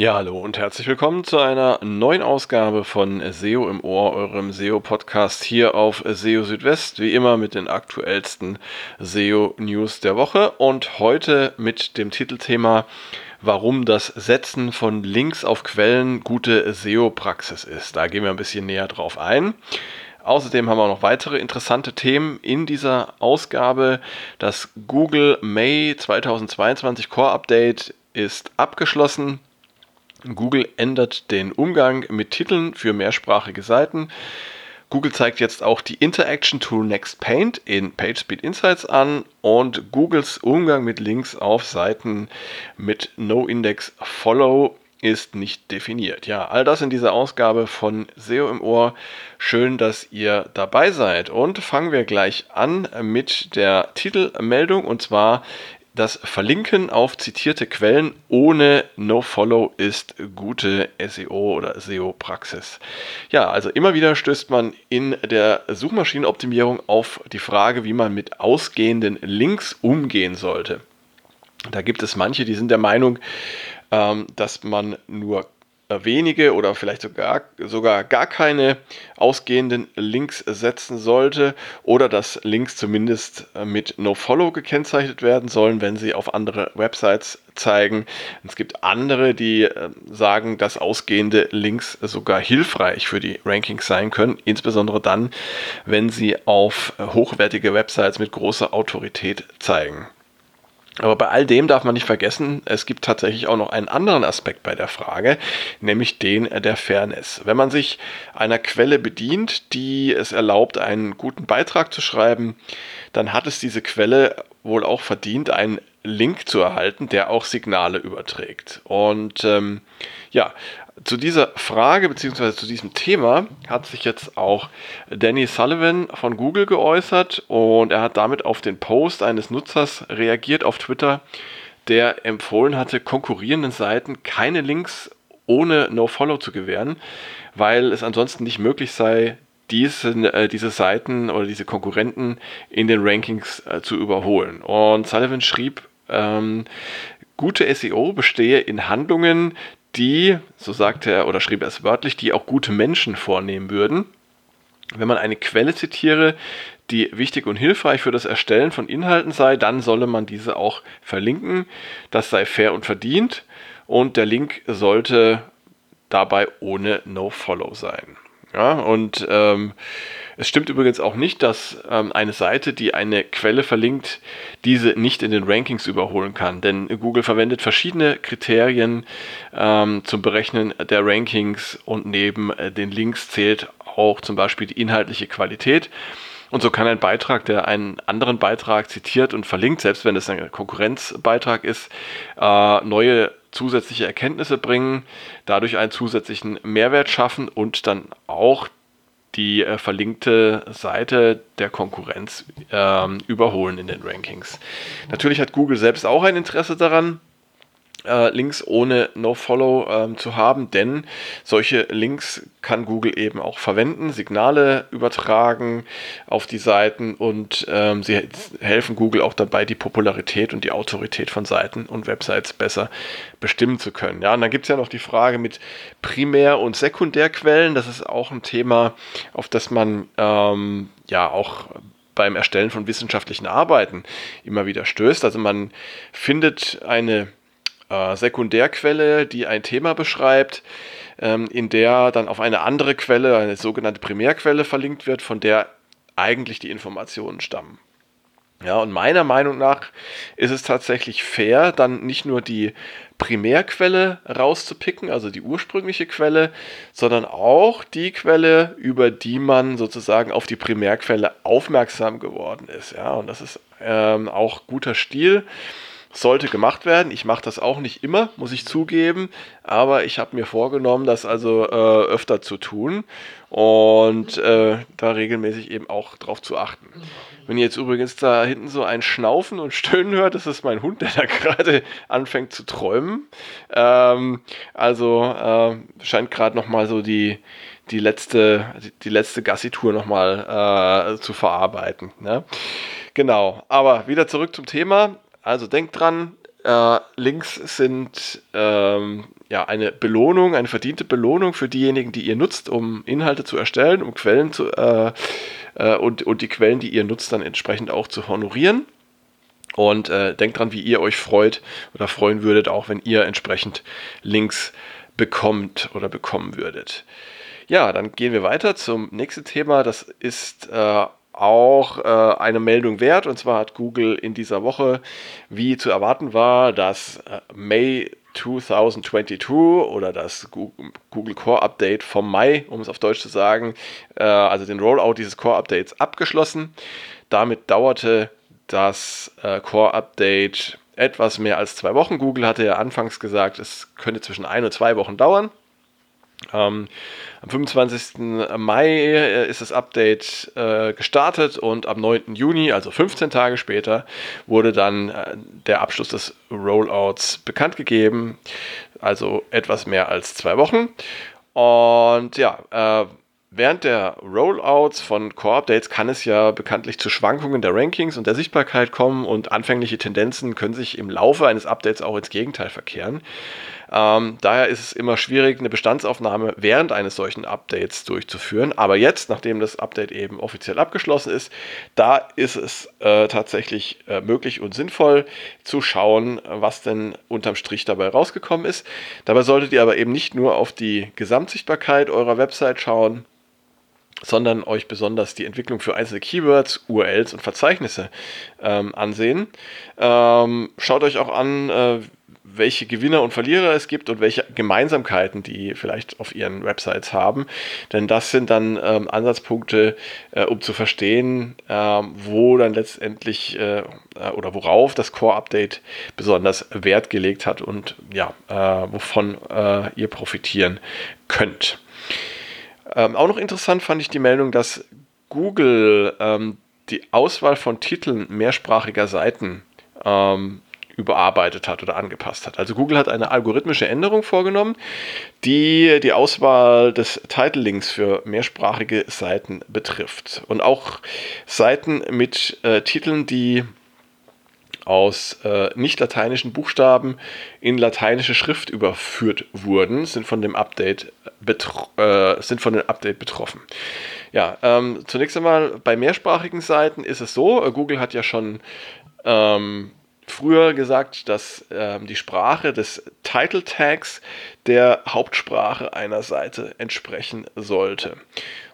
Ja, hallo und herzlich willkommen zu einer neuen Ausgabe von SEO im Ohr, eurem SEO-Podcast hier auf SEO Südwest, wie immer mit den aktuellsten SEO-News der Woche und heute mit dem Titelthema warum das Setzen von Links auf Quellen gute SEO-Praxis ist. Da gehen wir ein bisschen näher drauf ein. Außerdem haben wir noch weitere interessante Themen in dieser Ausgabe. Das Google May 2022 Core Update ist abgeschlossen. Google ändert den Umgang mit Titeln für mehrsprachige Seiten. Google zeigt jetzt auch die Interaction to Next Paint in PageSpeed Insights an und Googles Umgang mit Links auf Seiten mit No-Index Follow ist nicht definiert. Ja, all das in dieser Ausgabe von SEO im Ohr. Schön, dass ihr dabei seid. Und fangen wir gleich an mit der Titelmeldung. Und zwar das Verlinken auf zitierte Quellen ohne No-Follow ist gute SEO oder SEO-Praxis. Ja, also immer wieder stößt man in der Suchmaschinenoptimierung auf die Frage, wie man mit ausgehenden Links umgehen sollte. Da gibt es manche, die sind der Meinung, ähm, dass man nur wenige oder vielleicht sogar, sogar gar keine ausgehenden Links setzen sollte oder dass Links zumindest äh, mit NoFollow gekennzeichnet werden sollen, wenn sie auf andere Websites zeigen. Es gibt andere, die äh, sagen, dass ausgehende Links sogar hilfreich für die Rankings sein können, insbesondere dann, wenn sie auf hochwertige Websites mit großer Autorität zeigen. Aber bei all dem darf man nicht vergessen, es gibt tatsächlich auch noch einen anderen Aspekt bei der Frage, nämlich den der Fairness. Wenn man sich einer Quelle bedient, die es erlaubt, einen guten Beitrag zu schreiben, dann hat es diese Quelle wohl auch verdient, einen Link zu erhalten, der auch Signale überträgt. Und ähm, ja, zu dieser Frage bzw. zu diesem Thema hat sich jetzt auch Danny Sullivan von Google geäußert und er hat damit auf den Post eines Nutzers reagiert auf Twitter, der empfohlen hatte, konkurrierenden Seiten keine Links ohne No-Follow zu gewähren, weil es ansonsten nicht möglich sei, diese, äh, diese Seiten oder diese Konkurrenten in den Rankings äh, zu überholen. Und Sullivan schrieb, ähm, gute SEO bestehe in Handlungen, die, so sagte er oder schrieb er es wörtlich, die auch gute Menschen vornehmen würden. Wenn man eine Quelle zitiere, die wichtig und hilfreich für das Erstellen von Inhalten sei, dann solle man diese auch verlinken. Das sei fair und verdient und der Link sollte dabei ohne No-Follow sein. Ja, und ähm, es stimmt übrigens auch nicht, dass ähm, eine Seite, die eine Quelle verlinkt, diese nicht in den Rankings überholen kann. Denn Google verwendet verschiedene Kriterien ähm, zum Berechnen der Rankings und neben äh, den Links zählt auch zum Beispiel die inhaltliche Qualität. Und so kann ein Beitrag, der einen anderen Beitrag zitiert und verlinkt, selbst wenn es ein Konkurrenzbeitrag ist, äh, neue zusätzliche Erkenntnisse bringen, dadurch einen zusätzlichen Mehrwert schaffen und dann auch die äh, verlinkte Seite der Konkurrenz ähm, überholen in den Rankings. Natürlich hat Google selbst auch ein Interesse daran, äh, Links ohne No-Follow ähm, zu haben, denn solche Links kann Google eben auch verwenden, Signale übertragen auf die Seiten und ähm, sie helfen Google auch dabei, die Popularität und die Autorität von Seiten und Websites besser bestimmen zu können. Ja, und dann gibt es ja noch die Frage mit Primär- und Sekundärquellen. Das ist auch ein Thema, auf das man ähm, ja auch beim Erstellen von wissenschaftlichen Arbeiten immer wieder stößt. Also man findet eine äh, Sekundärquelle, die ein Thema beschreibt, ähm, in der dann auf eine andere Quelle, eine sogenannte Primärquelle verlinkt wird, von der eigentlich die Informationen stammen. Ja, und meiner Meinung nach ist es tatsächlich fair, dann nicht nur die Primärquelle rauszupicken, also die ursprüngliche Quelle, sondern auch die Quelle, über die man sozusagen auf die Primärquelle aufmerksam geworden ist. Ja, und das ist ähm, auch guter Stil sollte gemacht werden. Ich mache das auch nicht immer, muss ich zugeben, aber ich habe mir vorgenommen, das also äh, öfter zu tun und äh, da regelmäßig eben auch drauf zu achten. Wenn ihr jetzt übrigens da hinten so ein Schnaufen und Stöhnen hört, das ist mein Hund, der da gerade anfängt zu träumen. Ähm, also äh, scheint gerade noch mal so die die letzte die letzte Gassi-Tour noch mal äh, zu verarbeiten. Ne? Genau, aber wieder zurück zum Thema. Also denkt dran, Äh, Links sind ähm, ja eine Belohnung, eine verdiente Belohnung für diejenigen, die ihr nutzt, um Inhalte zu erstellen, um Quellen zu äh, äh, und, und die Quellen, die ihr nutzt, dann entsprechend auch zu honorieren. Und äh, denkt dran, wie ihr euch freut oder freuen würdet, auch wenn ihr entsprechend Links bekommt oder bekommen würdet. Ja, dann gehen wir weiter zum nächsten Thema. Das ist äh, auch äh, eine Meldung wert. Und zwar hat Google in dieser Woche, wie zu erwarten war, das äh, May 2022 oder das Google Core Update vom Mai, um es auf Deutsch zu sagen, äh, also den Rollout dieses Core Updates abgeschlossen. Damit dauerte das äh, Core Update etwas mehr als zwei Wochen. Google hatte ja anfangs gesagt, es könnte zwischen ein und zwei Wochen dauern. Ähm, am 25. Mai äh, ist das Update äh, gestartet und am 9. Juni, also 15 Tage später, wurde dann äh, der Abschluss des Rollouts bekannt gegeben. Also etwas mehr als zwei Wochen. Und ja, äh, Während der Rollouts von Core-Updates kann es ja bekanntlich zu Schwankungen der Rankings und der Sichtbarkeit kommen und anfängliche Tendenzen können sich im Laufe eines Updates auch ins Gegenteil verkehren. Ähm, daher ist es immer schwierig, eine Bestandsaufnahme während eines solchen Updates durchzuführen. Aber jetzt, nachdem das Update eben offiziell abgeschlossen ist, da ist es äh, tatsächlich äh, möglich und sinnvoll zu schauen, was denn unterm Strich dabei rausgekommen ist. Dabei solltet ihr aber eben nicht nur auf die Gesamtsichtbarkeit eurer Website schauen, sondern euch besonders die Entwicklung für einzelne Keywords, URLs und Verzeichnisse ähm, ansehen. Ähm, schaut euch auch an, äh, welche Gewinner und Verlierer es gibt und welche Gemeinsamkeiten die vielleicht auf ihren Websites haben. Denn das sind dann ähm, Ansatzpunkte, äh, um zu verstehen, äh, wo dann letztendlich äh, äh, oder worauf das Core-Update besonders Wert gelegt hat und ja, äh, wovon äh, ihr profitieren könnt. Ähm, auch noch interessant fand ich die Meldung, dass Google ähm, die Auswahl von Titeln mehrsprachiger Seiten ähm, überarbeitet hat oder angepasst hat. Also Google hat eine algorithmische Änderung vorgenommen, die die Auswahl des Title Links für mehrsprachige Seiten betrifft. Und auch Seiten mit äh, Titeln, die aus äh, nicht lateinischen Buchstaben in lateinische Schrift überführt wurden, sind von dem Update, äh, sind von dem Update betroffen. Ja, ähm, zunächst einmal bei mehrsprachigen Seiten ist es so, äh, Google hat ja schon ähm, früher gesagt, dass ähm, die Sprache des Title Tags der Hauptsprache einer Seite entsprechen sollte.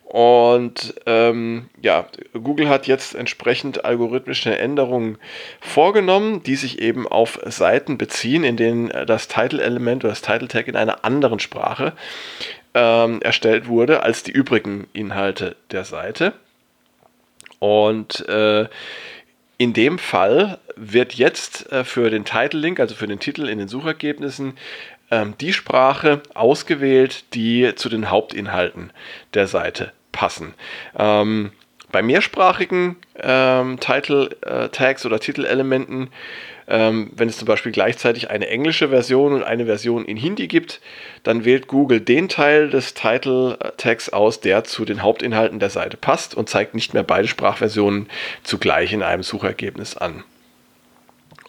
Und ähm, ja, Google hat jetzt entsprechend algorithmische Änderungen vorgenommen, die sich eben auf Seiten beziehen, in denen das Title-Element oder das Title-Tag in einer anderen Sprache ähm, erstellt wurde als die übrigen Inhalte der Seite. Und äh, in dem Fall wird jetzt äh, für den Title Link, also für den Titel in den Suchergebnissen, die Sprache ausgewählt, die zu den Hauptinhalten der Seite passen. Ähm, bei mehrsprachigen ähm, Title äh, oder Titelelementen ähm, wenn es zum Beispiel gleichzeitig eine englische Version und eine Version in Hindi gibt, dann wählt Google den Teil des Title Tags aus, der zu den Hauptinhalten der Seite passt und zeigt nicht mehr beide Sprachversionen zugleich in einem Suchergebnis an.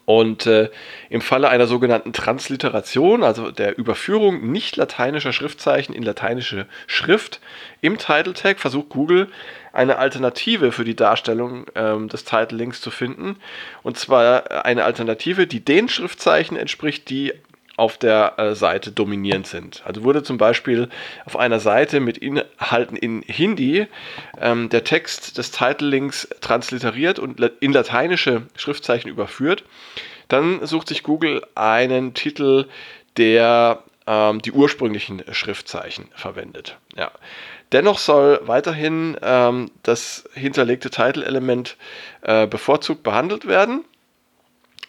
Und äh, im Falle einer sogenannten Transliteration, also der Überführung nicht lateinischer Schriftzeichen in lateinische Schrift im Title Tag, versucht Google eine Alternative für die Darstellung ähm, des Title Links zu finden. Und zwar eine Alternative, die den Schriftzeichen entspricht, die auf der äh, Seite dominierend sind. Also wurde zum Beispiel auf einer Seite mit Inhalten in Hindi ähm, der Text des Title Links transliteriert und in lateinische Schriftzeichen überführt. Dann sucht sich Google einen Titel, der ähm, die ursprünglichen Schriftzeichen verwendet. Ja. Dennoch soll weiterhin ähm, das hinterlegte Title-Element äh, bevorzugt behandelt werden.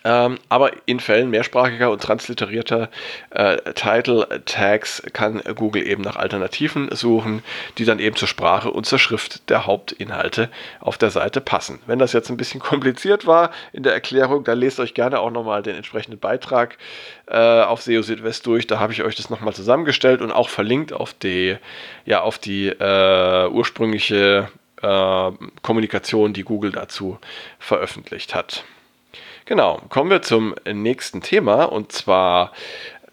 Ähm, aber in Fällen mehrsprachiger und transliterierter äh, Title Tags kann Google eben nach Alternativen suchen, die dann eben zur Sprache und zur Schrift der Hauptinhalte auf der Seite passen. Wenn das jetzt ein bisschen kompliziert war in der Erklärung, dann lest euch gerne auch nochmal den entsprechenden Beitrag äh, auf SEO Südwest durch. Da habe ich euch das nochmal zusammengestellt und auch verlinkt auf die, ja, auf die äh, ursprüngliche äh, Kommunikation, die Google dazu veröffentlicht hat. Genau, kommen wir zum nächsten Thema und zwar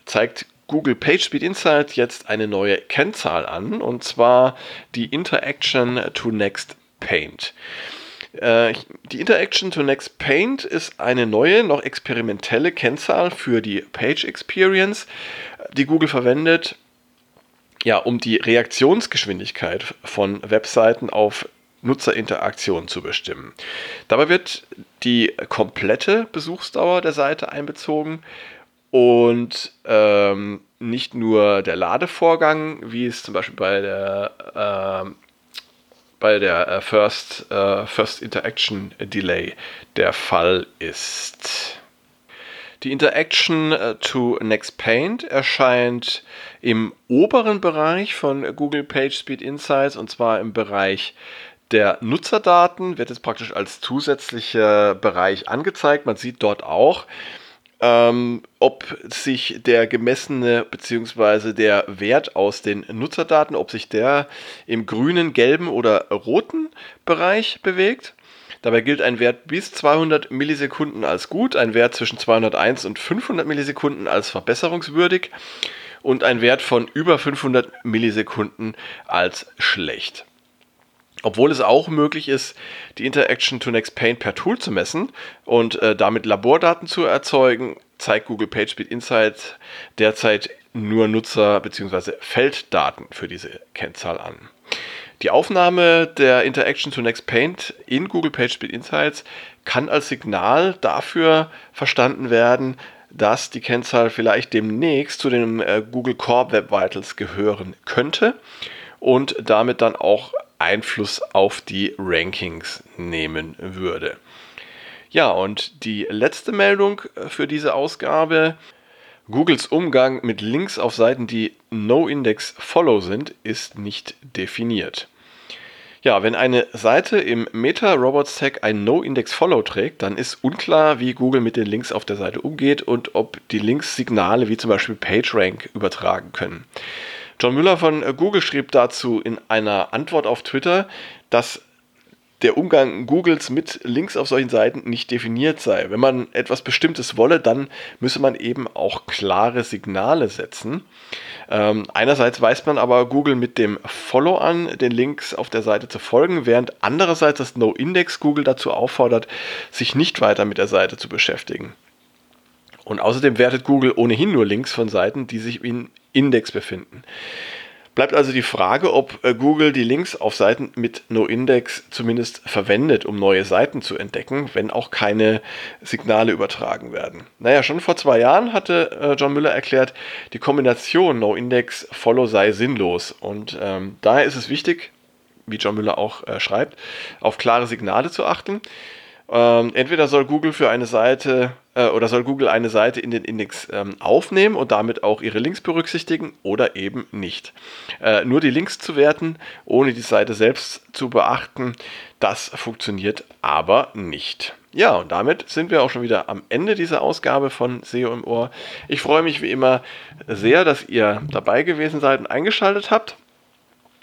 zeigt Google PageSpeed Insight jetzt eine neue Kennzahl an und zwar die Interaction to Next Paint. Äh, die Interaction to Next Paint ist eine neue, noch experimentelle Kennzahl für die Page Experience, die Google verwendet, ja, um die Reaktionsgeschwindigkeit von Webseiten auf Nutzerinteraktion zu bestimmen. Dabei wird die komplette Besuchsdauer der Seite einbezogen und ähm, nicht nur der Ladevorgang, wie es zum Beispiel bei der, äh, bei der äh, First, äh, First Interaction Delay der Fall ist. Die Interaction äh, to Next Paint erscheint im oberen Bereich von Google PageSpeed Insights und zwar im Bereich der Nutzerdaten wird jetzt praktisch als zusätzlicher Bereich angezeigt. Man sieht dort auch, ähm, ob sich der gemessene bzw. der Wert aus den Nutzerdaten, ob sich der im grünen, gelben oder roten Bereich bewegt. Dabei gilt ein Wert bis 200 Millisekunden als gut, ein Wert zwischen 201 und 500 Millisekunden als verbesserungswürdig und ein Wert von über 500 Millisekunden als schlecht. Obwohl es auch möglich ist, die Interaction to Next Paint per Tool zu messen und äh, damit Labordaten zu erzeugen, zeigt Google PageSpeed Insights derzeit nur Nutzer- bzw. Felddaten für diese Kennzahl an. Die Aufnahme der Interaction to Next Paint in Google PageSpeed Insights kann als Signal dafür verstanden werden, dass die Kennzahl vielleicht demnächst zu den äh, Google Core Web Vitals gehören könnte und damit dann auch Einfluss auf die Rankings nehmen würde. Ja, und die letzte Meldung für diese Ausgabe. Googles Umgang mit Links auf Seiten, die No-Index-Follow sind, ist nicht definiert. Ja, wenn eine Seite im Meta-Robots-Tag ein No-Index-Follow trägt, dann ist unklar, wie Google mit den Links auf der Seite umgeht und ob die Links Signale wie zum Beispiel PageRank übertragen können. John Müller von äh, Google schrieb dazu in einer Antwort auf Twitter, dass der Umgang Googles mit Links auf solchen Seiten nicht definiert sei. Wenn man etwas Bestimmtes wolle, dann müsse man eben auch klare Signale setzen. Ähm, einerseits weist man aber Google mit dem Follow an, den Links auf der Seite zu folgen, während andererseits das No-Index Google dazu auffordert, sich nicht weiter mit der Seite zu beschäftigen. Und außerdem wertet Google ohnehin nur Links von Seiten, die sich in Index befinden. Bleibt also die Frage, ob äh, Google die Links auf Seiten mit No-Index zumindest verwendet, um neue Seiten zu entdecken, wenn auch keine Signale übertragen werden. Naja, schon vor zwei Jahren hatte äh, John Müller erklärt, die Kombination No-Index-Follow sei sinnlos. Und ähm, daher ist es wichtig, wie John Müller auch äh, schreibt, auf klare Signale zu achten. Ähm, entweder soll Google für eine Seite äh, oder soll Google eine Seite in den Index ähm, aufnehmen und damit auch ihre Links berücksichtigen oder eben nicht. Äh, nur die Links zu werten, ohne die Seite selbst zu beachten, das funktioniert aber nicht. Ja, und damit sind wir auch schon wieder am Ende dieser Ausgabe von SEO im Ohr. Ich freue mich wie immer sehr, dass ihr dabei gewesen seid und eingeschaltet habt.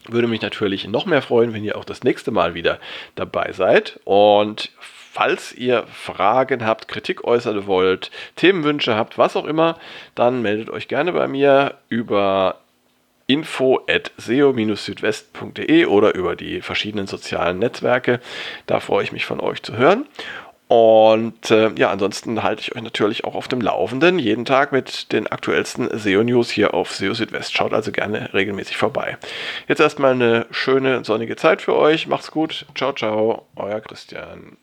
Würde mich natürlich noch mehr freuen, wenn ihr auch das nächste Mal wieder dabei seid. Und falls ihr Fragen habt, Kritik äußern wollt, Themenwünsche habt, was auch immer, dann meldet euch gerne bei mir über info at seo-südwest.de oder über die verschiedenen sozialen Netzwerke. Da freue ich mich von euch zu hören. Und äh, ja, ansonsten halte ich euch natürlich auch auf dem Laufenden, jeden Tag mit den aktuellsten SEO-News hier auf SEO Südwest. Schaut also gerne regelmäßig vorbei. Jetzt erstmal eine schöne sonnige Zeit für euch. Macht's gut. Ciao, ciao. Euer Christian.